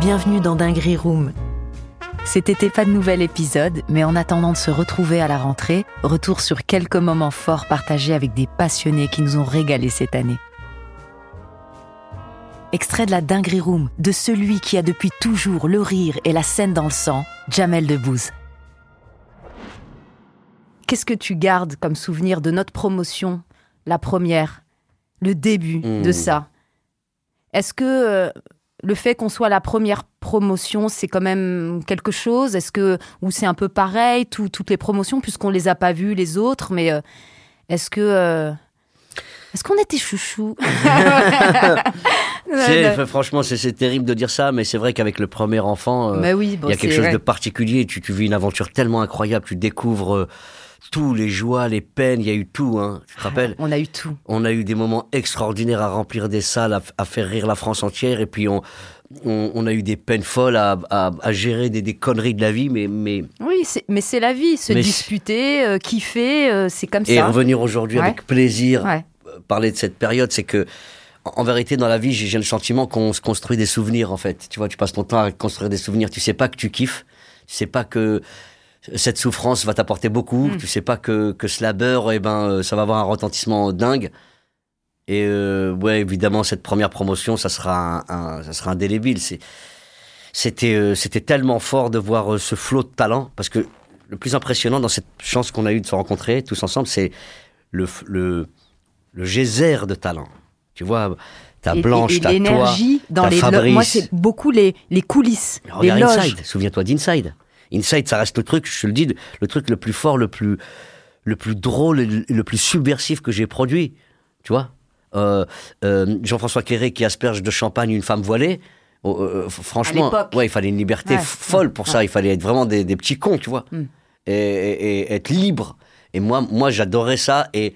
Bienvenue dans Dinguerie Room. C'était pas de nouvel épisode, mais en attendant de se retrouver à la rentrée, retour sur quelques moments forts partagés avec des passionnés qui nous ont régalés cette année. Extrait de la Dinguerie Room de celui qui a depuis toujours le rire et la scène dans le sang, Jamel Debbouze. Qu'est-ce que tu gardes comme souvenir de notre promotion, la première, le début de Mmh. ça Est-ce que euh, le fait qu'on soit la première promotion, c'est quand même quelque chose? Est-ce que ou c'est un peu pareil tout- toutes les promotions puisqu'on les a pas vues les autres? Mais euh, est-ce que euh, est-ce qu'on était chouchou? Franchement, c'est c'est terrible de dire ça, mais c'est vrai qu'avec le premier enfant, euh, Mais oui, bon, il y a quelque chose vrai. de particulier. Tu, tu vis une aventure tellement incroyable, tu découvres tous les joies, les peines, il y a eu tout. Hein, tu te rappelles On a eu tout. On a eu des moments extraordinaires à remplir des salles, à, à faire rire la France entière, et puis on, on, on a eu des peines folles à, à- à gérer des, des conneries de la vie, mais, mais Oui, mais c'est la vie, se Mais disputer, euh, kiffer, euh, c'est comme et ça. revenir aujourd'hui Ouais. avec plaisir, Ouais. euh, parler de cette période, c'est que en vérité, dans la vie, j'ai j'ai le sentiment qu'on se construit des souvenirs, en fait. Tu vois, tu passes ton temps à construire des souvenirs. Tu sais pas que tu kiffes. Tu sais pas que cette souffrance va t'apporter beaucoup. Mm. Tu sais pas que, que ce labeur, eh ben, euh, ça va avoir un retentissement dingue. Et euh, ouais, évidemment, cette première promotion, ça sera un, un- ça sera indélébile. C'est, c'était, euh, c'était tellement fort de voir euh, ce flot de talent, parce que le plus impressionnant dans cette chance qu'on a eue de se rencontrer tous ensemble, c'est le, le, le geyser de talent. Tu vois, ta Blanche, ta toi, l'énergie dans t'as les Fabrice. moi c'est beaucoup les, les coulisses, les loges. Inside, souviens-toi d'Inside. Inside, ça reste le truc, je te le dis, le truc le plus fort, le plus, le plus drôle et le, le plus subversif que j'ai produit. Tu vois Euh, euh, Jean-François Quéré qui asperge de champagne une femme voilée. oh, euh, franchement, ouais, il fallait une liberté Ouais, folle pour ça. Il fallait être vraiment des, des petits cons, tu vois, Mm. et, et- et être libre. Et moi, moi, j'adorais ça. Et,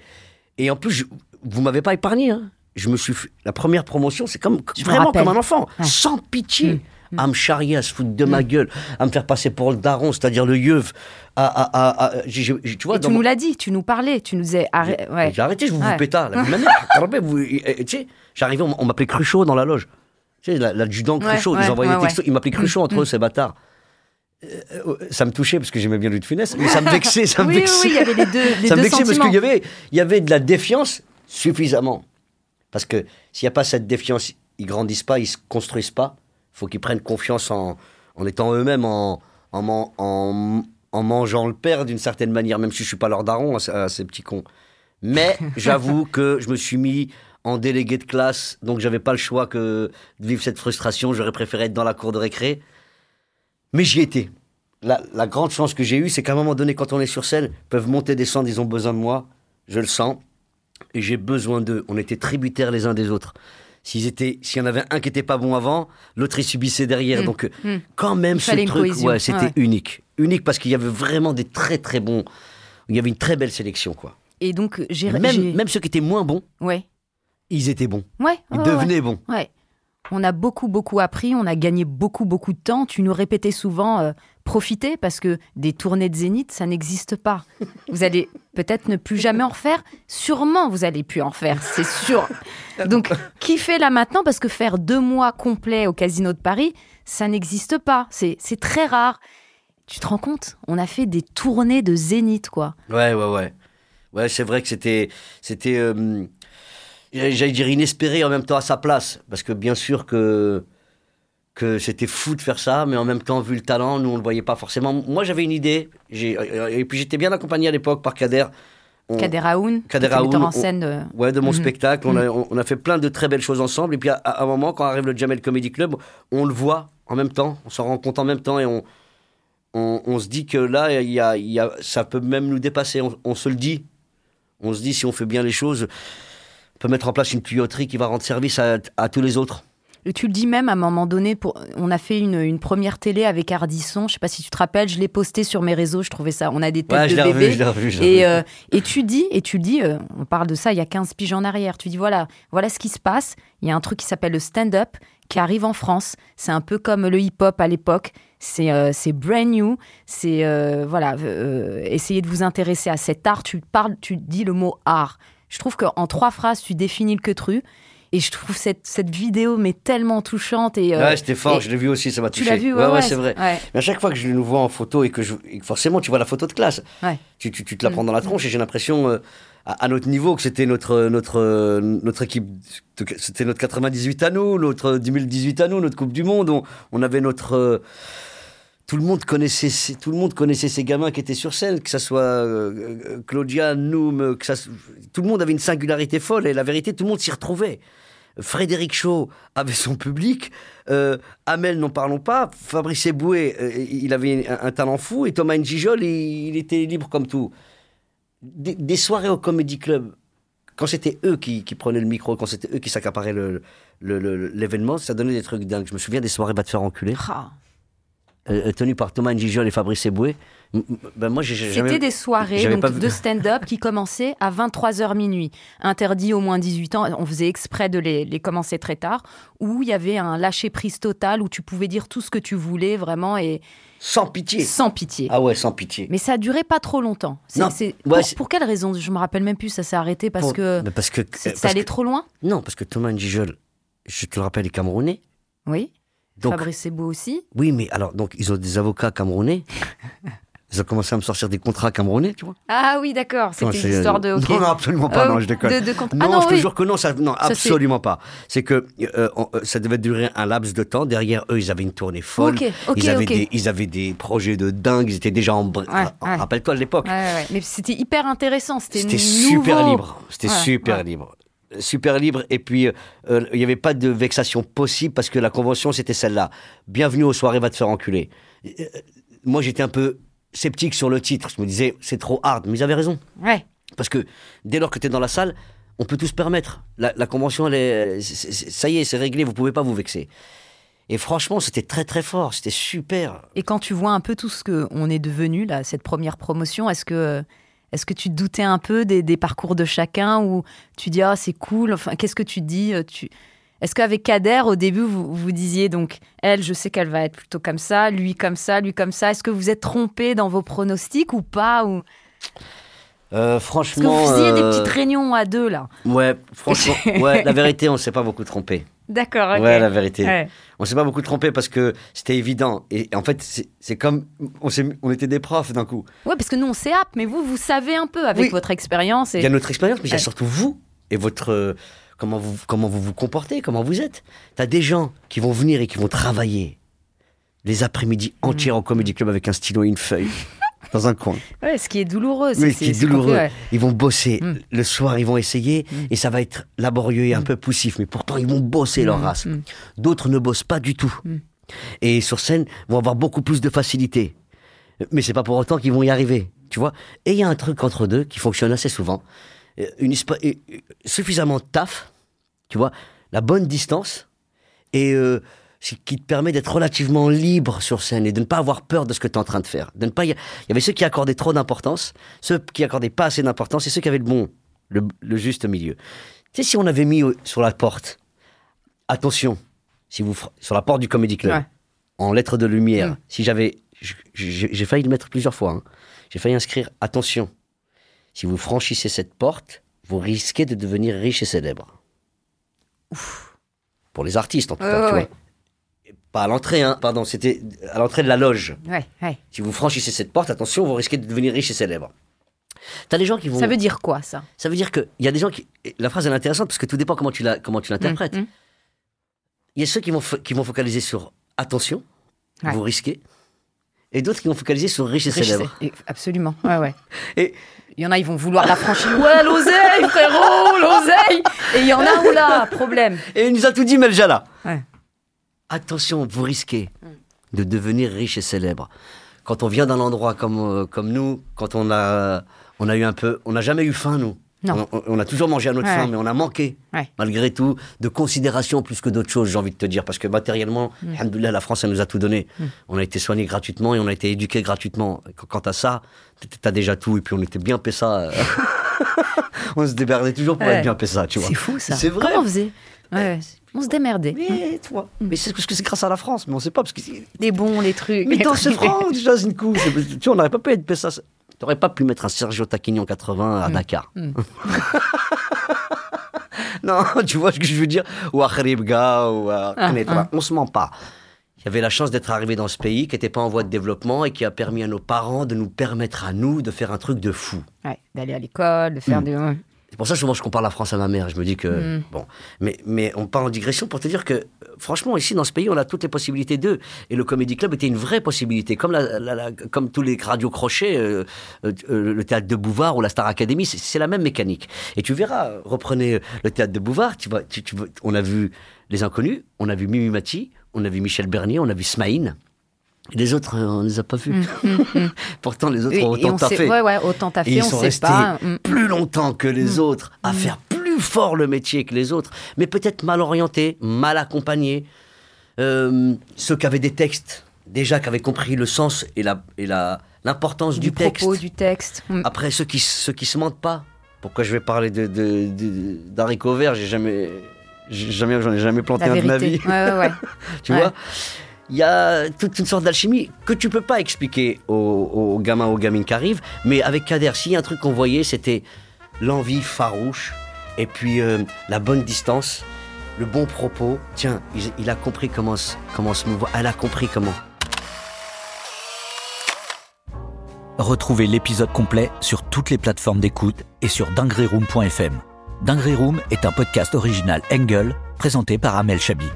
et en plus, je- vous m'avez pas épargné. Hein. Je me suis fait- la première promotion, c'est comme Je vraiment comme un enfant, sans pitié. Mm. À me charrier, à se foutre de ma gueule, à me faire passer pour le daron, c'est-à-dire le yeuve. À, à, à- tu vois, Et tu mon- nous l'as dit, tu nous parlais, tu nous disais arrête, j'ai ouais. j'ai arrêté, je vous Ouais. vous pétard. J'arrivais, on, m'appelait Cruchot dans la loge. Tu sais, la- l'adjudant Cruchot, ouais, ils envoyaient des textos, ouais. ils m'appelaient Cruchot entre Mm, eux, ces bâtards. Euh, euh, ça me touchait parce que j'aimais bien Louis de Funès, mais ça me vexait, ça me Oui, vexait. oui, il y avait les deux, les ça me vexait parce qu'il y avait, il y avait de la défiance suffisamment. Parce que s'il n'y a pas cette défiance, ils grandissent pas, ils se construisent pas. Il faut qu'ils prennent confiance en, en étant eux-mêmes, en, en, man- en, en mangeant le père d'une certaine manière, même si je suis pas leur daron à, ces- à ces petits cons. Mais j'avoue que je me suis mis en délégué de classe, donc j'avais pas le choix que de vivre cette frustration. J'aurais préféré être dans la cour de récré. Mais j'y étais. La, la grande chance que j'ai eue, c'est qu'à un moment donné, quand on est sur scène, ils peuvent monter, descendre, ils ont besoin de moi. Je le sens. Et j'ai besoin d'eux. On était tributaires les uns des autres. S'ils étaient, s'il y en avait un qui était pas bon avant, l'autre il subissait derrière. Mm, Donc euh, mm. quand même Il ce truc, ouais, c'était Ouais. unique, unique parce qu'il y avait vraiment des très très bons. Il y avait une très belle sélection quoi. Et donc j'ai j'ai- Même, même ceux qui étaient moins bons, ouais. ils étaient bons. Ouais, Ils ouais, devenaient bons. Ouais. On a beaucoup, beaucoup appris, on a gagné beaucoup, beaucoup de temps. Tu nous répétais souvent, euh, profitez, parce que des tournées de Zénith, ça n'existe pas. Vous allez peut-être ne plus jamais en refaire. Sûrement, vous allez plus en faire, c'est sûr. Donc, kiffez là maintenant, parce que faire deux mois complets au Casino de Paris, ça n'existe pas. C'est c'est très rare. Tu te rends compte? On a fait des tournées de Zénith, quoi. Ouais, ouais, ouais. Ouais, c'est vrai que c'était, c'était, euh, j'allais dire inespéré en même temps à sa place, parce que bien sûr que que c'était fou de faire ça, mais en même temps vu le talent, nous on le voyait pas forcément. Moi j'avais une idée, j'ai, et puis j'étais bien accompagné à l'époque par Kader. On- Kader Aoun, Kader Aoun, en scène. de- Ouais, de mon Mhm. spectacle. On, a, on- a fait plein de très belles choses ensemble. Et puis, à, à un moment, quand arrive le Jamel Comedy Club, on le voit en même temps. On s'en rend compte en même temps. Et on, se dit que là, il y a, il y a, ça peut même nous dépasser. On, on se le dit. On se dit, si on fait bien les choses, on peut mettre en place une tuyauterie qui va rendre service à, à tous les autres. Tu le dis même à un moment donné, pour... on a fait une, une première télé avec Ardisson, je sais pas si tu te rappelles, je l'ai posté sur mes réseaux, je trouvais ça, on a des têtes Ouais, je de revu, bébé. je l'ai revu. je l'ai Et, revu. euh, et tu dis, et tu dis, euh, on parle de ça il y a 15 piges en arrière, tu dis voilà, voilà ce qui se passe, il y a un truc qui s'appelle le stand-up qui arrive en France, c'est un peu comme le hip-hop à l'époque, c'est euh, brand new, c'est voilà, essayez de vous intéresser à cet art, tu parles, tu dis le mot art, Je trouve qu'en trois phrases, tu définis le queutru. Et je trouve cette, cette vidéo mais tellement touchante. Et, euh, ouais, c'était fort, et- je l'ai vu aussi, ça m'a Tu touché. l'as vu, ouais, ouais, ouais, c'est vrai. Mais à chaque fois que je nous vois en photo et que, je, et que forcément tu vois la photo de classe, tu, tu, tu te la prends dans la tronche et j'ai l'impression euh, à, à notre niveau que c'était notre, notre, euh, notre équipe, c'était notre 98 à nous, notre 2018 à nous, notre Coupe du Monde. On, on avait notre. Tout le monde connaissait ces, tout le monde connaissait ces gamins qui étaient sur scène, que ça soit euh, euh, Claudia, Noum, euh, que ça, tout le monde avait une singularité folle et la vérité, tout le monde s'y retrouvait. Frédéric Shaw avait son public, euh, Amel n'en parlons pas, Fabrice Eboué, il avait un, talent fou et Thomas Njijol, il, il était libre comme tout. Des, soirées au Comedy Club, quand c'était eux qui, prenaient le micro, quand c'était eux qui s'accaparaient l'événement, ça donnait des trucs dingues. Je me souviens des soirées Va te faire. Euh, tenu par Thomas Njijol et Fabrice Eboué. Ben moi, j'ai jamais- C'était des soirées donc, vu- de stand-up qui commençaient à 23h minuit, interdit au moins 18 ans. On faisait exprès de les, les commencer très tard, où il y avait un lâcher-prise total, où tu pouvais dire tout ce que tu voulais vraiment et Sans pitié. sans pitié. Ah ouais, sans pitié. Mais ça a duré pas trop longtemps. Non, ouais, pour, quelle raison? Je me rappelle même plus, ça s'est arrêté parce Pour- que Ben parce que, euh, ça allait que- trop loin? Non, parce que Thomas Njijol, je te le rappelle, est camerounais. Oui. Donc, Fabrice Sebou aussi. oui, mais alors, donc, ils ont des avocats camerounais. Ils ont commencé à me sortir des contrats camerounais, tu vois. Ah oui, d'accord. C'était c'est- une histoire de. ok. Non, non, absolument pas, Euh, non, je déconne. de- de Non, Ah non, je te jure que non, ça, non Ça, absolument pas. C'est que euh, on- euh, ça devait durer un laps de temps. Derrière eux, ils avaient une tournée folle. Ok, ok, ils, avaient. Des, ils avaient des projets de dingue. Ils étaient déjà en. Ouais, ouais. Rappelle-toi de l'époque. Ouais. Mais c'était hyper intéressant. C'était super libre. C'était super libre. Super libre. Et puis, euh, euh, il n'y avait pas de vexation possible parce que la convention, c'était celle-là. Bienvenue aux soirées, va te faire enculer. Euh, moi, j'étais un peu sceptique sur le titre. Je me disais, c'est trop hard. Mais ils avaient raison. Ouais. Parce que dès lors que tu es dans la salle, on peut tout se permettre. La, la convention, elle est, ça y est, c'est réglé, vous pouvez pas vous vexer. Et franchement, c'était très très fort, c'était super. Et quand tu vois un peu tout ce qu'on est devenu, là, cette première promotion, est-ce que, est-ce que tu doutais un peu des, des parcours de chacun ou tu dis, ah, c'est cool Enfin, qu'est-ce que tu dis euh, tu... Est-ce qu'avec Kader, au début, vous, vous disiez, donc, elle, je sais qu'elle va être plutôt comme ça, lui comme ça, lui comme ça. Est-ce que vous êtes trompé dans vos pronostics ou pas ou... Euh, Est-ce que franchement. vous faisiez des euh, petites réunions à deux, là Ouais, franchement, ouais, la vérité, on s'est pas beaucoup trompé. D'accord, ok. Ouais, la vérité. Ouais. On s'est pas beaucoup trompé parce que c'était évident. Et en fait, c'est comme. On, était des profs d'un coup. Ouais, parce que nous, on s'est app, mais vous, vous savez un peu avec Oui. votre expérience. Il Et... y a notre expérience, mais il y a surtout vous et votre. euh, comment, vous, comment vous vous comportez, comment vous êtes. Tu as des gens qui vont venir et qui vont travailler les après-midi Mm. entiers au Comedy Club avec un stylo et une feuille dans un coin. Ouais, ce qui est douloureux. Oui, c'est- qui est c'est douloureux. ouais. Ils vont bosser. Mm. Le soir, ils vont essayer Mm. et ça va être laborieux et un peu poussif. Mais pourtant, ils vont bosser leur race. D'autres ne bossent pas du tout. Et sur scène, vont avoir beaucoup plus de facilité. Mais c'est pas pour autant qu'ils vont y arriver. Tu vois Et il y a un truc entre deux qui fonctionne assez souvent. Euh, Une, euh, euh, suffisamment de taf, tu vois, la bonne distance et euh, ce qui te permet d'être relativement libre sur scène et de ne pas avoir peur de ce que tu es en train de faire. De ne pas y... Il y avait ceux qui accordaient trop d'importance, ceux qui accordaient pas assez d'importance et ceux qui avaient le bon, le, le juste milieu. Tu sais, si on avait mis sur la porte, attention, si vous sur la porte du Comedy Club, Ouais. en lettres de lumière, Mm. si j'avais, j'ai failli le mettre plusieurs fois, hein. j'ai failli inscrire attention, si vous franchissez cette porte, vous risquez de devenir riche et célèbre. Pour les artistes, en tout cas, ouais, tu ouais. vois. Pas à l'entrée, hein, pardon, c'était à l'entrée de la loge. Ouais, ouais. Si vous franchissez cette porte, attention, vous risquez de devenir riche et célèbre. T'as des gens qui vont. Ça veut dire quoi, ça? Ça veut dire qu'il y a des gens qui. La phrase elle est intéressante parce que tout dépend comment tu la, comment tu l'interprètes. Mm, mm. Il y a ceux qui vont, qui vont focaliser sur attention, Ouais. vous risquez, et d'autres qui vont focaliser sur riche et Riche, célèbre. Absolument. Ouais, ouais. Et Il y en a, ils vont vouloir la franchir. Ouais, l'oseille, frérot, l'oseille. Et il y en a, oula, problème. Et il nous a tout dit, Meljala. Ouais. Attention, vous risquez Mm. de devenir riche et célèbre. Quand on vient d'un endroit comme, euh, comme nous, quand on a, on a eu un peu. On n'a jamais eu faim, nous. Non. On, on a toujours mangé à notre Ouais. faim, mais on a manqué, Ouais. malgré tout, de considération plus que d'autres choses, j'ai envie de te dire. Parce que matériellement, Mm. alhamdoulilah, la France, elle nous a tout donné. On a été soignés gratuitement et on a été éduqués gratuitement. Qu- Quant à ça, t'as déjà tout. Et puis on était bien pessa. euh. on se déberdait toujours pour Ouais. être bien pessa, tu vois. C'est fou, ça. C'est vrai. Comment on faisait? On se démerdait. Mais toi, mais c'est parce que c'est grâce à la France, mais on sait pas parce que. Les bons, les trucs. Mais les dans ce franc, déjà, Zinkou, c'est- tu vois, on n'aurait pas pu être Pessa. T'aurais pas pu mettre un Sergio Tacchini en 80 à Dakar. non, tu vois ce que je veux dire? Ou à Kharibga, ou à Knetra. On se ment pas. Il y avait la chance d'être arrivé dans ce pays qui n'était pas en voie de développement et qui a permis à nos parents de nous permettre à nous de faire un truc de fou. Ouais, d'aller à l'école, de faire des. Pour ça souvent je compare la France à ma mère. Je me dis que Mm. bon, mais mais on part en digression pour te dire que franchement ici dans ce pays on a toutes les possibilités d'eux et le Comedy Club était une vraie possibilité comme la, la- la- comme tous les radios crochets, euh, euh, euh, le théâtre de Bouvard ou la Star Academy, c'est- la même mécanique. Et tu verras, reprenez euh, le théâtre de Bouvard, tu vois, tu, tu on a vu les inconnus, on a vu Mimi Mati, on a vu Michel Bernier, on a vu Smaïn. Les autres, euh, on les a pas vus. Pourtant, les autres ont autant taffé. ouais, ouais, autant taffé, ils on sont sait restés pas. Mm. plus longtemps que les autres à faire plus fort le métier que les autres, mais peut-être mal orientés, mal accompagnés. Euh, ceux qui avaient des textes, déjà qui avaient compris le sens et la et la l'importance du, du texte. propos, du texte. Mm. Après ceux qui ceux qui se mentent pas. Pourquoi je vais parler de d'haricots verts? J'ai jamais j'ai jamais j'en ai jamais planté La un de ma vie. Ouais. Tu vois? Il y a toute une sorte d'alchimie que tu peux pas expliquer aux, aux gamins, aux gamines qui arrivent. Mais avec Kader, s'il y a un truc qu'on voyait, c'était l'envie farouche et puis euh, la bonne distance, le bon propos. Tiens, il, a compris comment, comment se mouvoir. Elle a compris comment. Retrouvez l'épisode complet sur toutes les plateformes d'écoute et sur dingueryroom.fm. Dinguery Room est un podcast original Engel présenté par Amel Chabi.